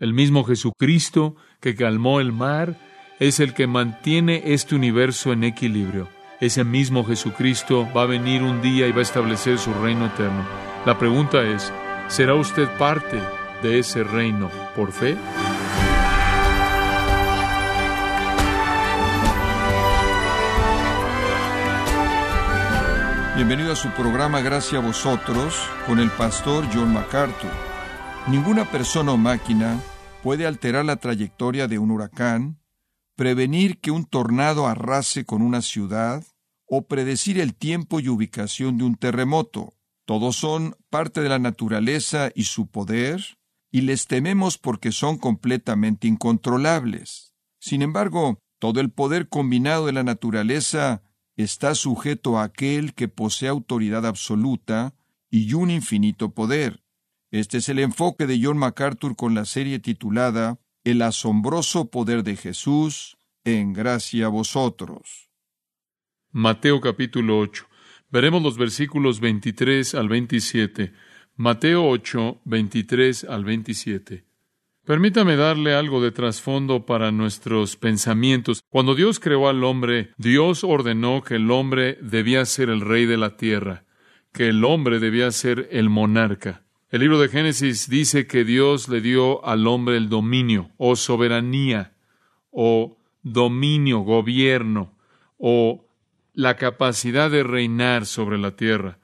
El mismo Jesucristo que calmó el mar es el que mantiene este universo en equilibrio. Ese mismo Jesucristo va a venir un día y va a establecer su reino eterno. La pregunta es, ¿será usted parte de ese reino por fe? Bienvenido a su programa Gracias a vosotros con el pastor John MacArthur. Ninguna persona o máquina puede alterar la trayectoria de un huracán, prevenir que un tornado arrase con una ciudad o predecir el tiempo y ubicación de un terremoto. Todos son parte de la naturaleza y su poder, y les tememos porque son completamente incontrolables. Sin embargo, todo el poder combinado de la naturaleza está sujeto a aquel que posee autoridad absoluta y un infinito poder. Este es el enfoque de John MacArthur con la serie titulada El asombroso poder de Jesús en gracia a vosotros. Mateo capítulo 8. Veremos los versículos 23 al 27. Mateo 8, 23 al 27. Permítame darle algo de trasfondo para nuestros pensamientos. Cuando Dios creó al hombre, Dios ordenó que el hombre debía ser el rey de la tierra, que el hombre debía ser el monarca. El libro de Génesis dice que Dios le dio al hombre el dominio o soberanía o dominio, gobierno o la capacidad de reinar sobre la tierra.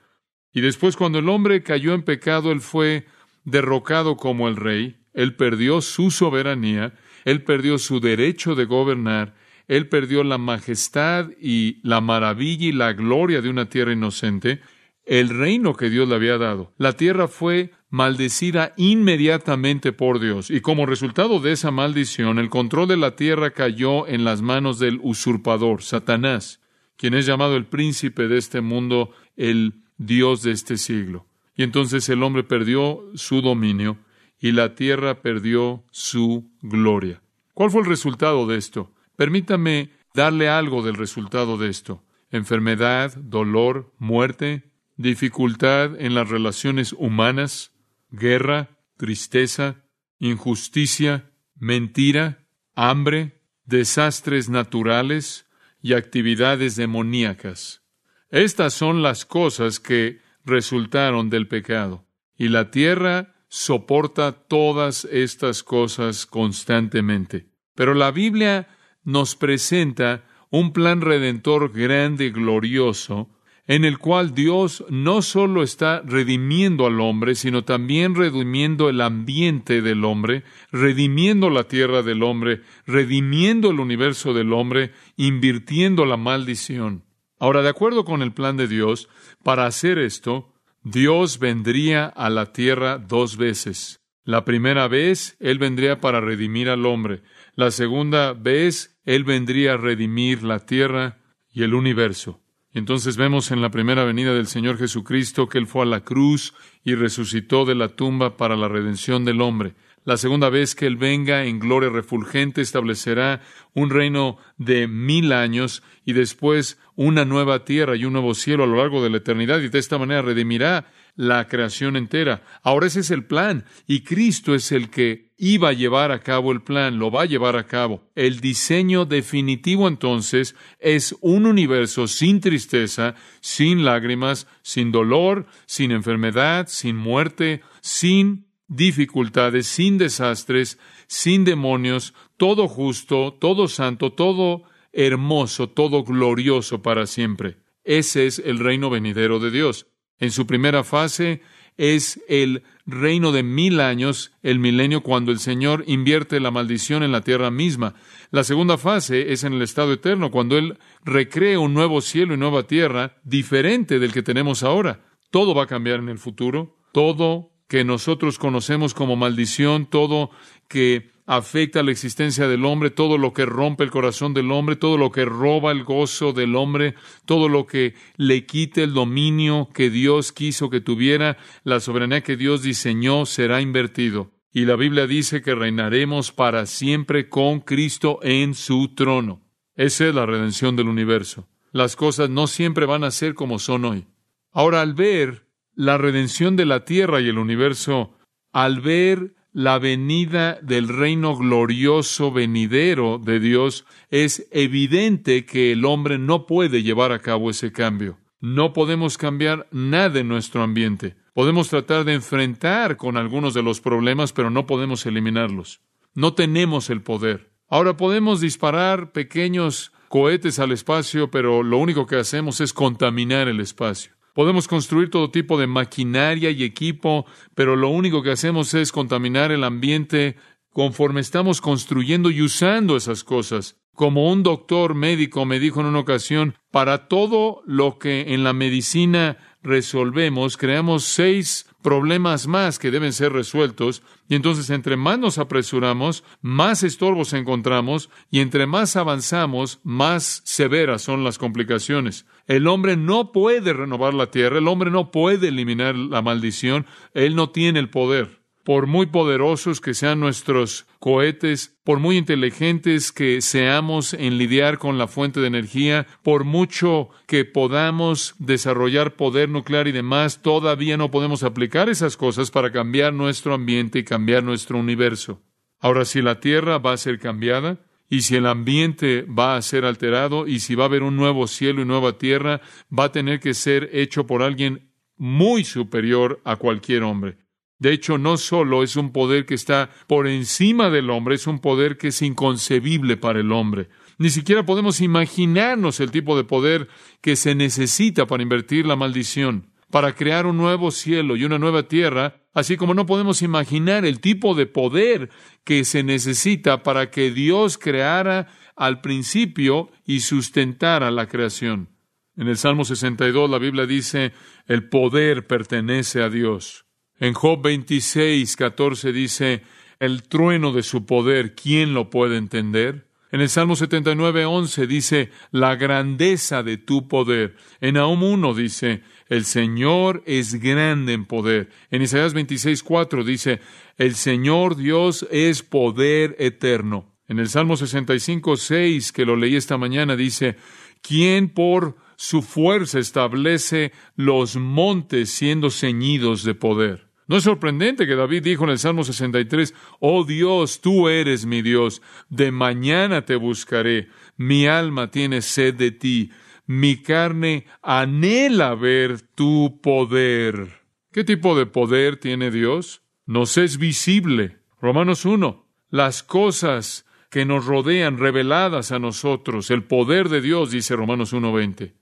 Y después cuando el hombre cayó en pecado, él fue derrocado como el rey, él perdió su soberanía, él perdió su derecho de gobernar, él perdió la majestad y la maravilla y la gloria de una tierra inocente, el reino que Dios le había dado. La tierra fue maldecida inmediatamente por Dios y como resultado de esa maldición el control de la tierra cayó en las manos del usurpador, Satanás, quien es llamado el príncipe de este mundo, el Dios de este siglo. Y entonces el hombre perdió su dominio y la tierra perdió su gloria. ¿Cuál fue el resultado de esto? Permítame darle algo del resultado de esto. Enfermedad, dolor, muerte, dificultad en las relaciones humanas, guerra, tristeza, injusticia, mentira, hambre, desastres naturales y actividades demoníacas. Estas son las cosas que resultaron del pecado. Y la tierra soporta todas estas cosas constantemente. Pero la Biblia nos presenta un plan redentor grande y glorioso en el cual Dios no solo está redimiendo al hombre, sino también redimiendo el ambiente del hombre, redimiendo la tierra del hombre, redimiendo el universo del hombre, invirtiendo la maldición. Ahora, de acuerdo con el plan de Dios, para hacer esto, Dios vendría a la tierra dos veces. La primera vez, Él vendría para redimir al hombre. La segunda vez, Él vendría a redimir la tierra y el universo. Entonces vemos en la primera venida del Señor Jesucristo que Él fue a la cruz y resucitó de la tumba para la redención del hombre. La segunda vez que Él venga en gloria refulgente establecerá un reino de mil años y después una nueva tierra y un nuevo cielo a lo largo de la eternidad y de esta manera redimirá la creación entera. Ahora ese es el plan y Cristo es el que iba a llevar a cabo el plan, lo va a llevar a cabo. El diseño definitivo entonces es un universo sin tristeza, sin lágrimas, sin dolor, sin enfermedad, sin muerte, sin dificultades, sin desastres, sin demonios, todo justo, todo santo, todo hermoso, todo glorioso para siempre. Ese es el reino venidero de Dios. En su primera fase es el reino de mil años, el milenio, cuando el Señor invierte la maldición en la tierra misma. La segunda fase es en el estado eterno, cuando Él recrea un nuevo cielo y nueva tierra diferente del que tenemos ahora. Todo va a cambiar en el futuro. Todo que nosotros conocemos como maldición, todo que afecta la existencia del hombre, todo lo que rompe el corazón del hombre, todo lo que roba el gozo del hombre, todo lo que le quite el dominio que Dios quiso que tuviera, la soberanía que Dios diseñó será invertido. Y la Biblia dice que reinaremos para siempre con Cristo en su trono. Esa es la redención del universo. Las cosas no siempre van a ser como son hoy. Ahora, al ver la redención de la tierra y el universo, al ver la venida del reino glorioso venidero de Dios, es evidente que el hombre no puede llevar a cabo ese cambio. No podemos cambiar nada en nuestro ambiente. Podemos tratar de enfrentar con algunos de los problemas, pero no podemos eliminarlos. No tenemos el poder. Ahora podemos disparar pequeños cohetes al espacio, pero lo único que hacemos es contaminar el espacio. Podemos construir todo tipo de maquinaria y equipo, pero lo único que hacemos es contaminar el ambiente conforme estamos construyendo y usando esas cosas. Como un doctor médico me dijo en una ocasión, para todo lo que en la medicina resolvemos, creamos seis problemas más que deben ser resueltos, y entonces entre más nos apresuramos, más estorbos encontramos, y entre más avanzamos, más severas son las complicaciones. El hombre no puede renovar la tierra, el hombre no puede eliminar la maldición, él no tiene el poder por muy poderosos que sean nuestros cohetes, por muy inteligentes que seamos en lidiar con la fuente de energía, por mucho que podamos desarrollar poder nuclear y demás, todavía no podemos aplicar esas cosas para cambiar nuestro ambiente y cambiar nuestro universo. Ahora, si la Tierra va a ser cambiada, y si el ambiente va a ser alterado, y si va a haber un nuevo cielo y nueva tierra, va a tener que ser hecho por alguien muy superior a cualquier hombre. De hecho, no solo es un poder que está por encima del hombre, es un poder que es inconcebible para el hombre. Ni siquiera podemos imaginarnos el tipo de poder que se necesita para invertir la maldición, para crear un nuevo cielo y una nueva tierra, así como no podemos imaginar el tipo de poder que se necesita para que Dios creara al principio y sustentara la creación. En el Salmo 62 la Biblia dice, el poder pertenece a Dios. En Job 26, 14 dice, el trueno de su poder, ¿quién lo puede entender? En el Salmo 79, 11 dice, la grandeza de tu poder. En Nahum 1 dice, el Señor es grande en poder. En Isaías 26, 4 dice, el Señor Dios es poder eterno. En el Salmo 65, 6, que lo leí esta mañana, dice, ¿quién por su fuerza establece los montes siendo ceñidos de poder? No es sorprendente que David dijo en el Salmo 63, Oh Dios, tú eres mi Dios, de mañana te buscaré, mi alma tiene sed de ti, mi carne anhela ver tu poder. ¿Qué tipo de poder tiene Dios? Nos es visible. Romanos 1. Las cosas que nos rodean reveladas a nosotros, el poder de Dios, dice Romanos 1.20.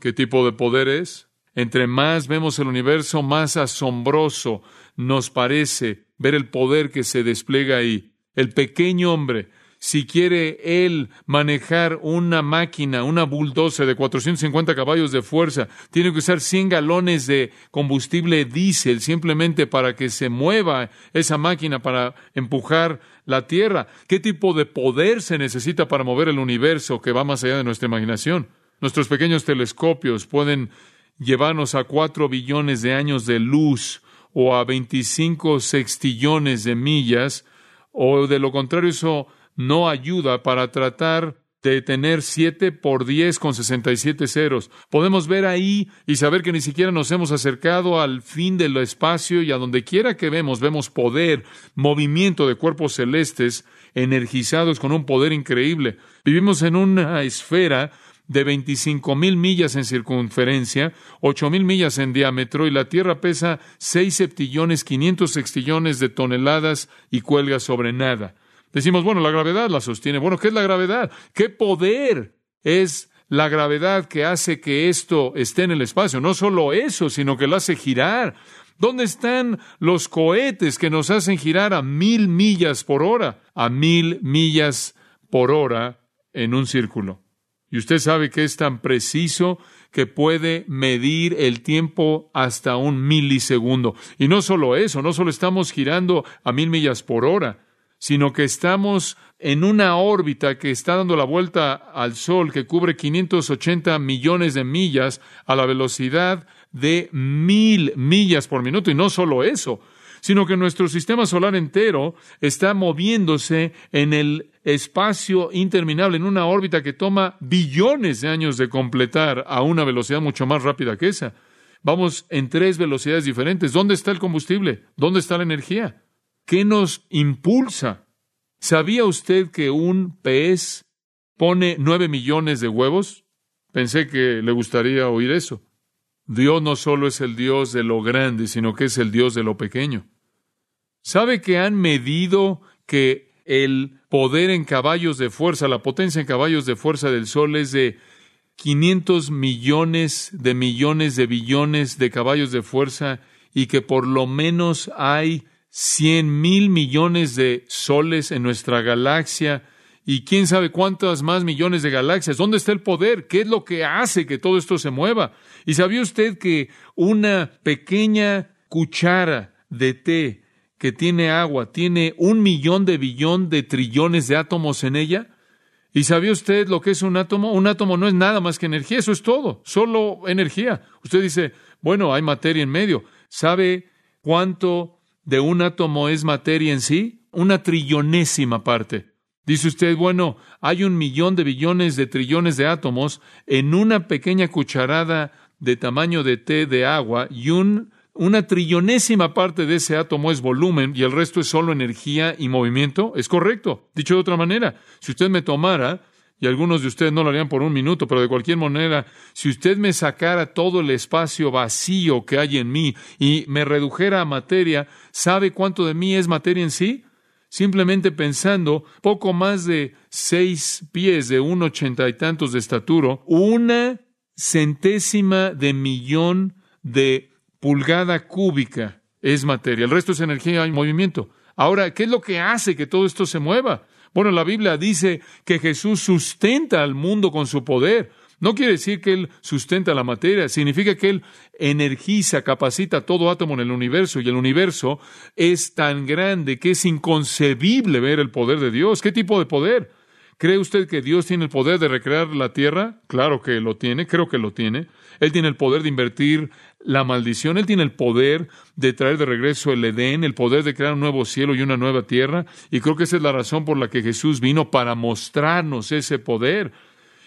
¿Qué tipo de poder es? Entre más vemos el universo, más asombroso nos parece ver el poder que se despliega ahí. El pequeño hombre, si quiere él manejar una máquina, una bulldozer de 450 caballos de fuerza, tiene que usar 100 galones de combustible diésel simplemente para que se mueva esa máquina para empujar la tierra. ¿Qué tipo de poder se necesita para mover el universo que va más allá de nuestra imaginación? Nuestros pequeños telescopios pueden llevarnos a cuatro billones de años de luz o a 25 sextillones de millas, o de lo contrario eso no ayuda para tratar de tener 7 por 10 con 67 ceros. Podemos ver ahí y saber que ni siquiera nos hemos acercado al fin del espacio y a donde quiera que vemos, vemos poder, movimiento de cuerpos celestes energizados con un poder increíble. Vivimos en una esfera de 25 mil millas en circunferencia, ocho mil millas en diámetro, y la Tierra pesa seis septillones, 500 sextillones de toneladas y cuelga sobre nada. Decimos, bueno, la gravedad la sostiene. Bueno, ¿qué es la gravedad? ¿Qué poder es la gravedad que hace que esto esté en el espacio? No solo eso, sino que lo hace girar. ¿Dónde están los cohetes que nos hacen girar a mil millas por hora? A mil millas por hora en un círculo. Y usted sabe que es tan preciso que puede medir el tiempo hasta un milisegundo. Y no solo eso, no solo estamos girando a mil millas por hora, sino que estamos en una órbita que está dando la vuelta al Sol que cubre 580 millones de millas a la velocidad de mil millas por minuto. Y no solo eso, sino que nuestro sistema solar entero está moviéndose en el espacio interminable, en una órbita que toma billones de años de completar a una velocidad mucho más rápida que esa. Vamos en tres velocidades diferentes. ¿Dónde está el combustible? ¿Dónde está la energía? ¿Qué nos impulsa? ¿Sabía usted que un pez pone nueve millones de huevos? Pensé que le gustaría oír eso. Dios no solo es el Dios de lo grande, sino que es el Dios de lo pequeño. ¿Sabe que han medido que el poder en caballos de fuerza, la potencia en caballos de fuerza del Sol es de 500 millones de millones de billones de caballos de fuerza y que por lo menos hay 100 mil millones de soles en nuestra galaxia y quién sabe cuántas más millones de galaxias. ¿Dónde está el poder? ¿Qué es lo que hace que todo esto se mueva? ¿Y sabía usted que una pequeña cuchara de té que tiene agua tiene un millón de billón de trillones de átomos en ella? ¿Y sabía usted lo que es un átomo? Un átomo no es nada más que energía, eso es todo, solo energía. Usted dice, bueno, hay materia en medio. ¿Sabe cuánto de un átomo es materia en sí? Una trillonésima parte. Dice usted, bueno, hay un millón de billones de trillones de átomos en una pequeña cucharada de tamaño de té de agua y un, una trillonésima parte de ese átomo es volumen y el resto es solo energía y movimiento. Es correcto. Dicho de otra manera, si usted me tomara, y algunos de ustedes no lo harían por un minuto, pero de cualquier manera, si usted me sacara todo el espacio vacío que hay en mí y me redujera a materia, ¿sabe cuánto de mí es materia en sí? simplemente pensando poco más de seis pies de un ochenta y tantos de estatura, una centésima de millón de pulgada cúbica es materia. El resto es energía y movimiento. Ahora, ¿qué es lo que hace que todo esto se mueva? Bueno, la Biblia dice que Jesús sustenta al mundo con su poder. No quiere decir que Él sustenta la materia, significa que Él energiza, capacita todo átomo en el universo y el universo es tan grande que es inconcebible ver el poder de Dios. ¿Qué tipo de poder? ¿Cree usted que Dios tiene el poder de recrear la tierra? Claro que lo tiene, creo que lo tiene. Él tiene el poder de invertir la maldición, Él tiene el poder de traer de regreso el Edén, el poder de crear un nuevo cielo y una nueva tierra. Y creo que esa es la razón por la que Jesús vino para mostrarnos ese poder.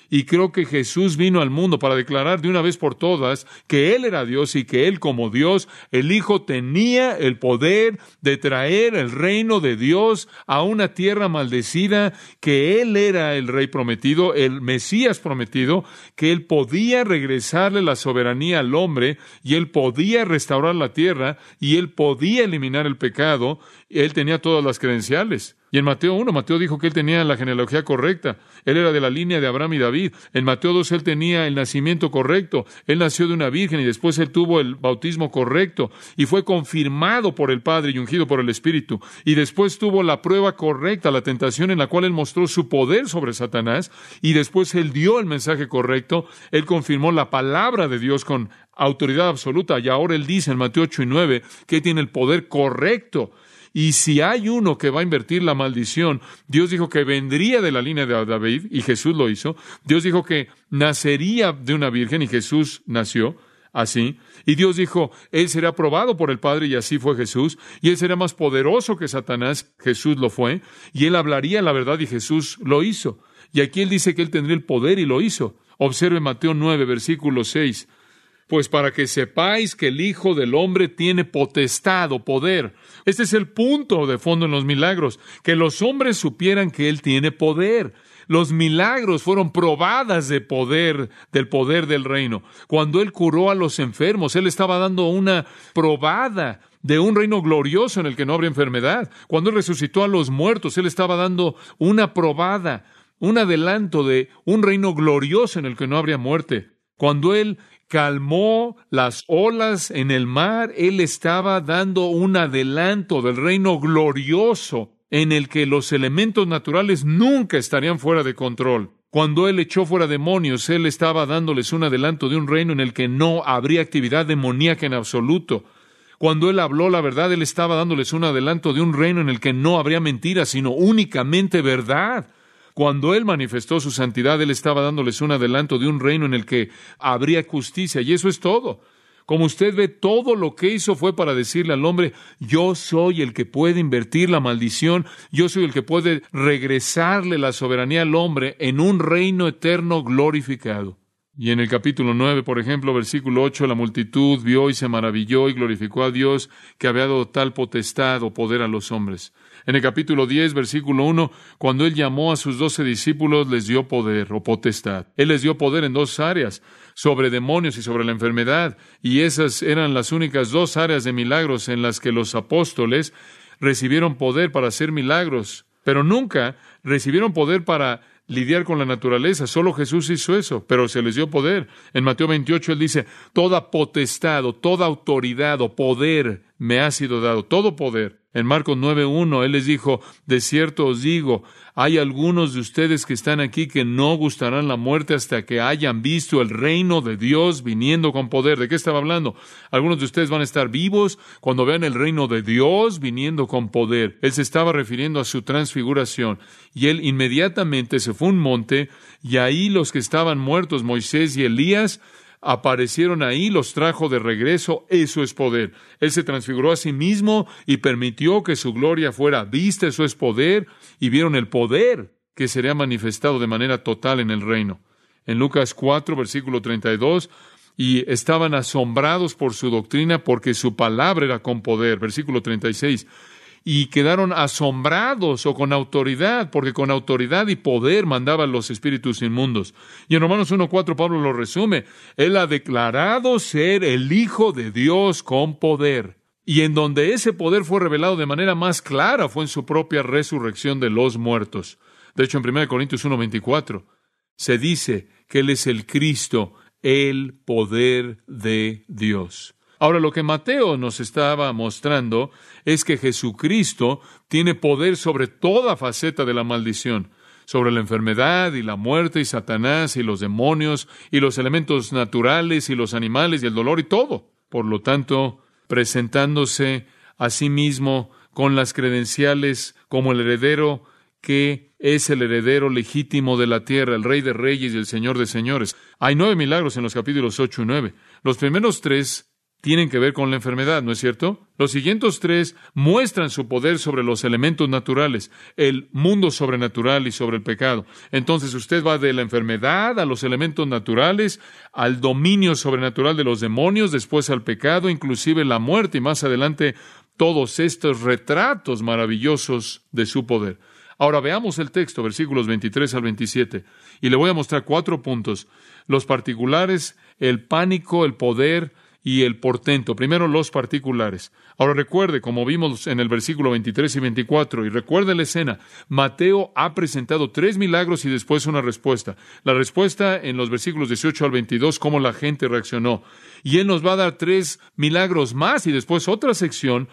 Y creo que Jesús vino al mundo para declarar de una vez por todas que Él era Dios y que Él como Dios, el Hijo tenía el poder de traer el reino de Dios a una tierra maldecida, que Él era el Rey prometido, el Mesías prometido, que Él podía regresarle la soberanía al hombre y Él podía restaurar la tierra y Él podía eliminar el pecado. Él tenía todas las credenciales. Y en Mateo 1, Mateo dijo que él tenía la genealogía correcta. Él era de la línea de Abraham y David. En Mateo 2 él tenía el nacimiento correcto. Él nació de una virgen y después él tuvo el bautismo correcto y fue confirmado por el Padre y ungido por el Espíritu. Y después tuvo la prueba correcta, la tentación en la cual él mostró su poder sobre Satanás y después él dio el mensaje correcto. Él confirmó la palabra de Dios con autoridad absoluta y ahora él dice en Mateo 8 y 9 que tiene el poder correcto y si hay uno que va a invertir la maldición, Dios dijo que vendría de la línea de David, y Jesús lo hizo. Dios dijo que nacería de una virgen, y Jesús nació así. Y Dios dijo, Él será probado por el Padre, y así fue Jesús. Y Él será más poderoso que Satanás, Jesús lo fue. Y Él hablaría la verdad, y Jesús lo hizo. Y aquí Él dice que Él tendría el poder, y lo hizo. Observe Mateo 9, versículo 6. Pues para que sepáis que el Hijo del Hombre tiene potestad o poder. Este es el punto de fondo en los milagros, que los hombres supieran que Él tiene poder. Los milagros fueron probadas de poder, del poder del reino. Cuando Él curó a los enfermos, Él estaba dando una probada de un reino glorioso en el que no habría enfermedad. Cuando Él resucitó a los muertos, Él estaba dando una probada, un adelanto de un reino glorioso en el que no habría muerte. Cuando Él calmó las olas en el mar, Él estaba dando un adelanto del reino glorioso en el que los elementos naturales nunca estarían fuera de control. Cuando Él echó fuera demonios, Él estaba dándoles un adelanto de un reino en el que no habría actividad demoníaca en absoluto. Cuando Él habló la verdad, Él estaba dándoles un adelanto de un reino en el que no habría mentira, sino únicamente verdad. Cuando Él manifestó su santidad, Él estaba dándoles un adelanto de un reino en el que habría justicia, y eso es todo. Como usted ve, todo lo que hizo fue para decirle al hombre, yo soy el que puede invertir la maldición, yo soy el que puede regresarle la soberanía al hombre en un reino eterno glorificado. Y en el capítulo 9, por ejemplo, versículo 8, la multitud vio y se maravilló y glorificó a Dios que había dado tal potestad o poder a los hombres. En el capítulo 10, versículo 1, cuando Él llamó a sus doce discípulos, les dio poder o potestad. Él les dio poder en dos áreas, sobre demonios y sobre la enfermedad. Y esas eran las únicas dos áreas de milagros en las que los apóstoles recibieron poder para hacer milagros. Pero nunca recibieron poder para lidiar con la naturaleza. Solo Jesús hizo eso, pero se les dio poder. En Mateo 28 él dice, toda potestad o toda autoridad o poder me ha sido dado, todo poder. En Marcos 9.1 él les dijo, de cierto os digo, hay algunos de ustedes que están aquí que no gustarán la muerte hasta que hayan visto el reino de Dios viniendo con poder. ¿De qué estaba hablando? Algunos de ustedes van a estar vivos cuando vean el reino de Dios viniendo con poder. Él se estaba refiriendo a su transfiguración y él inmediatamente se fue a un monte y ahí los que estaban muertos, Moisés y Elías, aparecieron ahí, los trajo de regreso, eso es poder. Él se transfiguró a sí mismo y permitió que su gloria fuera vista, eso es poder, y vieron el poder que sería manifestado de manera total en el reino. En Lucas 4, versículo 32, y estaban asombrados por su doctrina porque su palabra era con poder. Versículo 36 y quedaron asombrados o con autoridad, porque con autoridad y poder mandaban los espíritus inmundos. Y en Romanos 1.4 Pablo lo resume, Él ha declarado ser el Hijo de Dios con poder. Y en donde ese poder fue revelado de manera más clara fue en su propia resurrección de los muertos. De hecho, en 1 Corintios 1.24 se dice que Él es el Cristo, el poder de Dios. Ahora, lo que Mateo nos estaba mostrando es que Jesucristo tiene poder sobre toda faceta de la maldición, sobre la enfermedad y la muerte y Satanás y los demonios y los elementos naturales y los animales y el dolor y todo. Por lo tanto, presentándose a sí mismo con las credenciales como el heredero que es el heredero legítimo de la tierra, el rey de reyes y el señor de señores. Hay nueve milagros en los capítulos ocho y nueve. Los primeros tres tienen que ver con la enfermedad, ¿no es cierto? Los siguientes tres muestran su poder sobre los elementos naturales, el mundo sobrenatural y sobre el pecado. Entonces usted va de la enfermedad a los elementos naturales, al dominio sobrenatural de los demonios, después al pecado, inclusive la muerte y más adelante todos estos retratos maravillosos de su poder. Ahora veamos el texto, versículos 23 al 27, y le voy a mostrar cuatro puntos. Los particulares, el pánico, el poder, y el portento. Primero los particulares. Ahora recuerde, como vimos en el versículo 23 y 24, y recuerde la escena, Mateo ha presentado tres milagros y después una respuesta. La respuesta en los versículos 18 al 22, cómo la gente reaccionó. Y él nos va a dar tres milagros más y después otra sección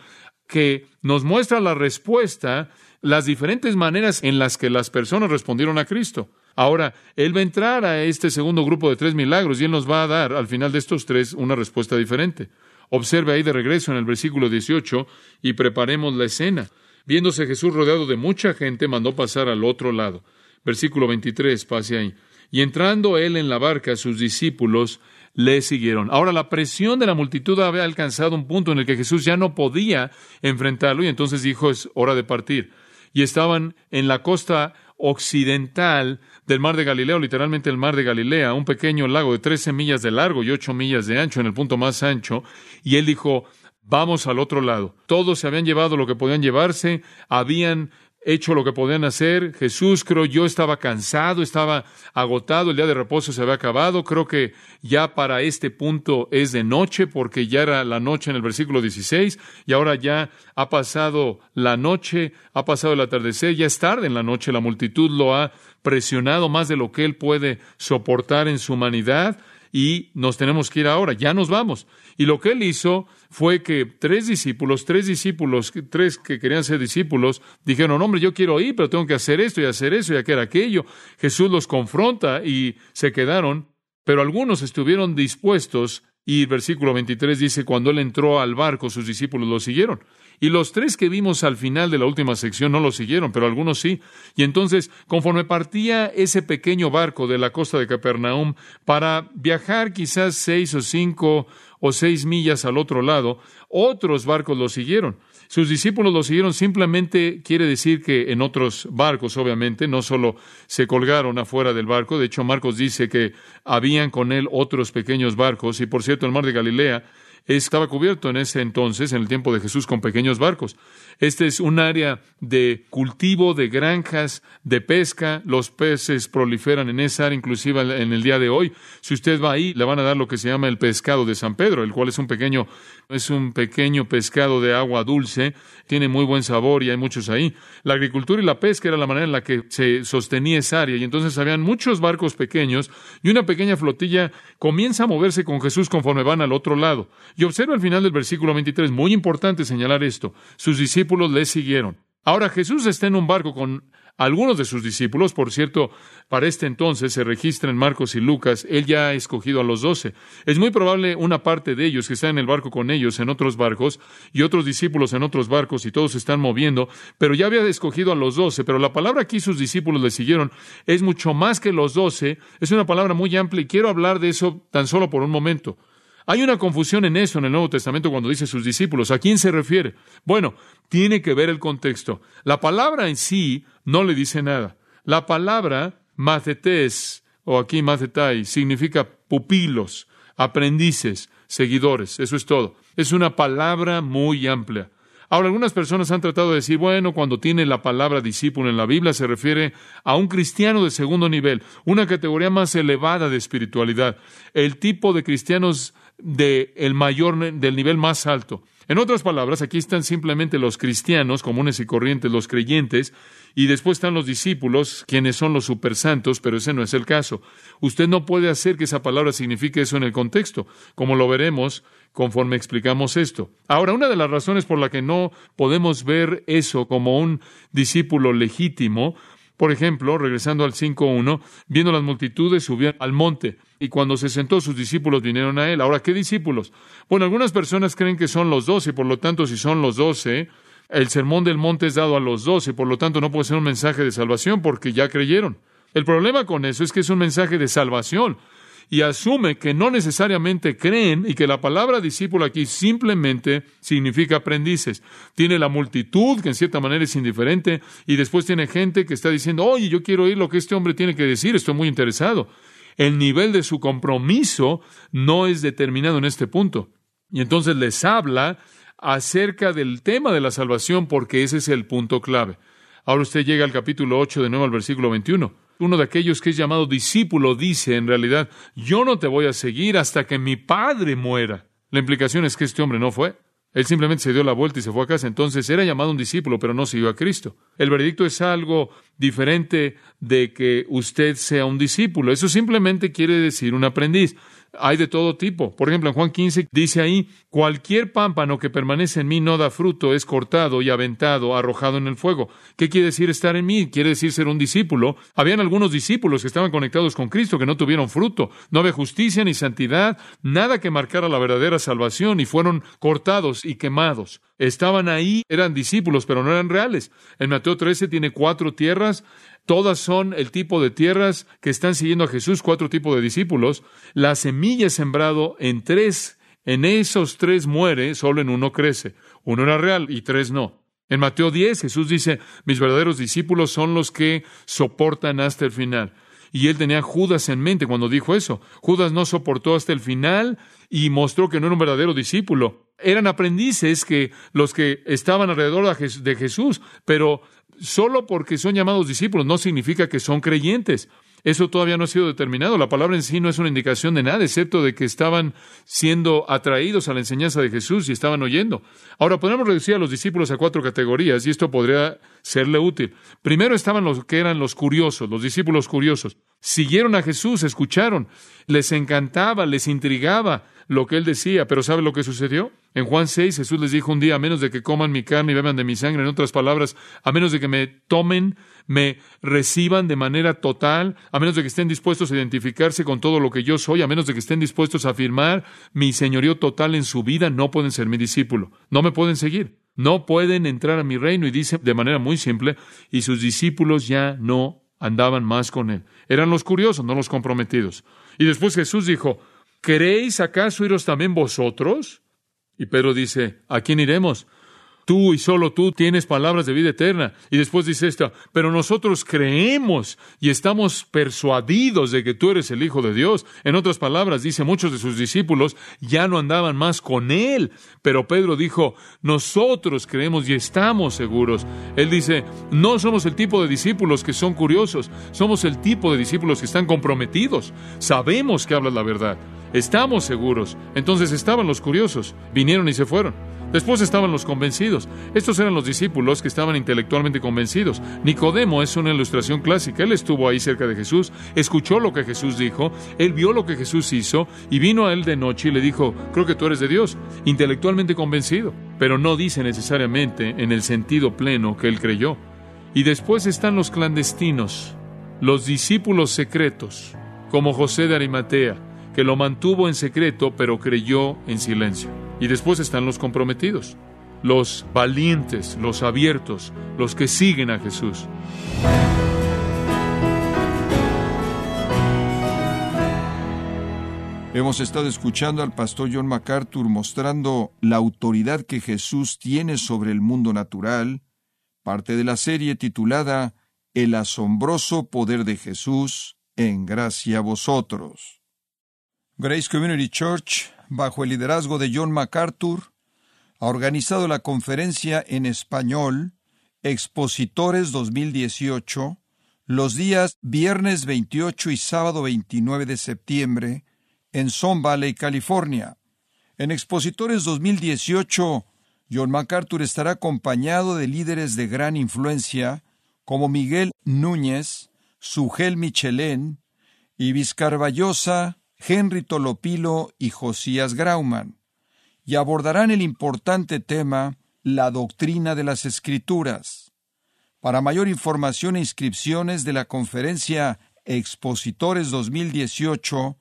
que nos muestra la respuesta, las diferentes maneras en las que las personas respondieron a Cristo. Ahora, Él va a entrar a este segundo grupo de tres milagros y Él nos va a dar al final de estos tres una respuesta diferente. Observe ahí de regreso en el versículo 18 y preparemos la escena. Viéndose Jesús rodeado de mucha gente, mandó pasar al otro lado. Versículo 23, pase ahí. Y entrando él en la barca, sus discípulos le siguieron. Ahora la presión de la multitud había alcanzado un punto en el que Jesús ya no podía enfrentarlo y entonces dijo es hora de partir. Y estaban en la costa occidental del mar de Galileo, literalmente el mar de Galilea, un pequeño lago de 13 millas de largo y 8 millas de ancho en el punto más ancho, y él dijo, vamos al otro lado. Todos se habían llevado lo que podían llevarse, habían hecho lo que podían hacer. Jesús, creo yo, estaba cansado, estaba agotado, el día de reposo se había acabado. Creo que ya para este punto es de noche, porque ya era la noche en el versículo 16, y ahora ya ha pasado la noche, ha pasado el atardecer, ya es tarde en la noche, la multitud lo ha presionado más de lo que él puede soportar en su humanidad y nos tenemos que ir ahora, ya nos vamos. Y lo que él hizo fue que tres discípulos, tres discípulos, tres que querían ser discípulos, dijeron, hombre, yo quiero ir, pero tengo que hacer esto y hacer eso y hacer aquello. Jesús los confronta y se quedaron, pero algunos estuvieron dispuestos y el versículo 23 dice, cuando él entró al barco, sus discípulos lo siguieron. Y los tres que vimos al final de la última sección no lo siguieron, pero algunos sí. Y entonces, conforme partía ese pequeño barco de la costa de Capernaum para viajar quizás seis o cinco o seis millas al otro lado, otros barcos lo siguieron. Sus discípulos lo siguieron simplemente quiere decir que en otros barcos, obviamente, no solo se colgaron afuera del barco, de hecho Marcos dice que habían con él otros pequeños barcos, y por cierto el mar de Galilea estaba cubierto en ese entonces, en el tiempo de Jesús, con pequeños barcos. Este es un área de cultivo, de granjas, de pesca. Los peces proliferan en esa área, inclusive en el día de hoy. Si usted va ahí, le van a dar lo que se llama el pescado de San Pedro, el cual es un pequeño, es un pequeño pescado de agua dulce, tiene muy buen sabor y hay muchos ahí. La agricultura y la pesca era la manera en la que se sostenía esa área y entonces habían muchos barcos pequeños y una pequeña flotilla comienza a moverse con Jesús conforme van al otro lado. Y observa al final del versículo 23, muy importante señalar esto, sus discípulos le siguieron. Ahora Jesús está en un barco con algunos de sus discípulos, por cierto, para este entonces se registra en Marcos y Lucas, él ya ha escogido a los doce. Es muy probable una parte de ellos que está en el barco con ellos en otros barcos y otros discípulos en otros barcos y todos se están moviendo, pero ya había escogido a los doce. Pero la palabra aquí sus discípulos le siguieron es mucho más que los doce, es una palabra muy amplia y quiero hablar de eso tan solo por un momento. Hay una confusión en eso en el Nuevo Testamento cuando dice sus discípulos. ¿A quién se refiere? Bueno, tiene que ver el contexto. La palabra en sí no le dice nada. La palabra macetes, o aquí macetai, significa pupilos, aprendices, seguidores. Eso es todo. Es una palabra muy amplia. Ahora, algunas personas han tratado de decir, bueno, cuando tiene la palabra discípulo en la Biblia se refiere a un cristiano de segundo nivel, una categoría más elevada de espiritualidad, el tipo de cristianos del mayor, del nivel más alto. En otras palabras, aquí están simplemente los cristianos comunes y corrientes, los creyentes, y después están los discípulos, quienes son los supersantos, pero ese no es el caso. Usted no puede hacer que esa palabra signifique eso en el contexto, como lo veremos conforme explicamos esto. Ahora, una de las razones por la que no podemos ver eso como un discípulo legítimo por ejemplo, regresando al 5.1, viendo las multitudes, subió al monte y cuando se sentó sus discípulos vinieron a él. Ahora, ¿qué discípulos? Bueno, algunas personas creen que son los doce, y por lo tanto, si son los doce, el sermón del monte es dado a los doce, por lo tanto no puede ser un mensaje de salvación porque ya creyeron. El problema con eso es que es un mensaje de salvación y asume que no necesariamente creen y que la palabra discípulo aquí simplemente significa aprendices. Tiene la multitud, que en cierta manera es indiferente, y después tiene gente que está diciendo, oye, yo quiero oír lo que este hombre tiene que decir, estoy muy interesado. El nivel de su compromiso no es determinado en este punto. Y entonces les habla acerca del tema de la salvación porque ese es el punto clave. Ahora usted llega al capítulo 8 de nuevo al versículo 21 uno de aquellos que es llamado discípulo dice en realidad, yo no te voy a seguir hasta que mi padre muera. La implicación es que este hombre no fue. Él simplemente se dio la vuelta y se fue a casa. Entonces era llamado un discípulo, pero no siguió a Cristo. El veredicto es algo diferente de que usted sea un discípulo. Eso simplemente quiere decir un aprendiz hay de todo tipo. Por ejemplo, en Juan 15 dice ahí, cualquier pámpano que permanece en mí no da fruto, es cortado y aventado, arrojado en el fuego. ¿Qué quiere decir estar en mí? Quiere decir ser un discípulo. Habían algunos discípulos que estaban conectados con Cristo que no tuvieron fruto. No había justicia ni santidad, nada que marcara la verdadera salvación y fueron cortados y quemados. Estaban ahí, eran discípulos, pero no eran reales. En Mateo 13 tiene cuatro tierras Todas son el tipo de tierras que están siguiendo a Jesús, cuatro tipos de discípulos. La semilla sembrado en tres, en esos tres muere, solo en uno crece. Uno era real y tres no. En Mateo 10 Jesús dice, mis verdaderos discípulos son los que soportan hasta el final. Y él tenía a Judas en mente cuando dijo eso. Judas no soportó hasta el final y mostró que no era un verdadero discípulo. Eran aprendices que los que estaban alrededor de Jesús, pero solo porque son llamados discípulos no significa que son creyentes. Eso todavía no ha sido determinado. La palabra en sí no es una indicación de nada, excepto de que estaban siendo atraídos a la enseñanza de Jesús y estaban oyendo. Ahora, podemos reducir a los discípulos a cuatro categorías y esto podría serle útil. Primero estaban los que eran los curiosos, los discípulos curiosos. Siguieron a Jesús, escucharon, les encantaba, les intrigaba lo que él decía, pero ¿sabe lo que sucedió? En Juan 6 Jesús les dijo un día, a menos de que coman mi carne y beban de mi sangre, en otras palabras, a menos de que me tomen, me reciban de manera total, a menos de que estén dispuestos a identificarse con todo lo que yo soy, a menos de que estén dispuestos a afirmar mi señorío total en su vida, no pueden ser mi discípulo, no me pueden seguir, no pueden entrar a mi reino. Y dice de manera muy simple, y sus discípulos ya no andaban más con él. Eran los curiosos, no los comprometidos. Y después Jesús dijo, ¿queréis acaso iros también vosotros? Y Pedro dice, ¿a quién iremos? Tú y solo tú tienes palabras de vida eterna. Y después dice esta, pero nosotros creemos y estamos persuadidos de que tú eres el Hijo de Dios. En otras palabras, dice, muchos de sus discípulos ya no andaban más con él. Pero Pedro dijo, nosotros creemos y estamos seguros. Él dice, no somos el tipo de discípulos que son curiosos, somos el tipo de discípulos que están comprometidos. Sabemos que hablas la verdad. Estamos seguros. Entonces estaban los curiosos, vinieron y se fueron. Después estaban los convencidos. Estos eran los discípulos que estaban intelectualmente convencidos. Nicodemo es una ilustración clásica. Él estuvo ahí cerca de Jesús, escuchó lo que Jesús dijo, él vio lo que Jesús hizo y vino a él de noche y le dijo, creo que tú eres de Dios, intelectualmente convencido, pero no dice necesariamente en el sentido pleno que él creyó. Y después están los clandestinos, los discípulos secretos, como José de Arimatea, que lo mantuvo en secreto pero creyó en silencio. Y después están los comprometidos, los valientes, los abiertos, los que siguen a Jesús. Hemos estado escuchando al pastor John MacArthur mostrando la autoridad que Jesús tiene sobre el mundo natural, parte de la serie titulada El asombroso poder de Jesús en gracia a vosotros. Grace Community Church, bajo el liderazgo de John MacArthur, ha organizado la conferencia en español Expositores 2018 los días viernes 28 y sábado 29 de septiembre en Son Valley, California. En Expositores 2018, John MacArthur estará acompañado de líderes de gran influencia como Miguel Núñez, Sugel Michelén, Ibis Carballosa, Henry Tolopilo y Josías Grauman, y abordarán el importante tema la doctrina de las Escrituras. Para mayor información e inscripciones de la conferencia Expositores 2018,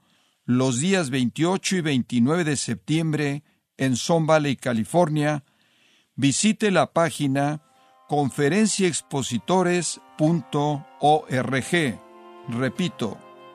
los días 28 y 29 de septiembre en Son Valley, California, visite la página conferenciaexpositores.org. Repito,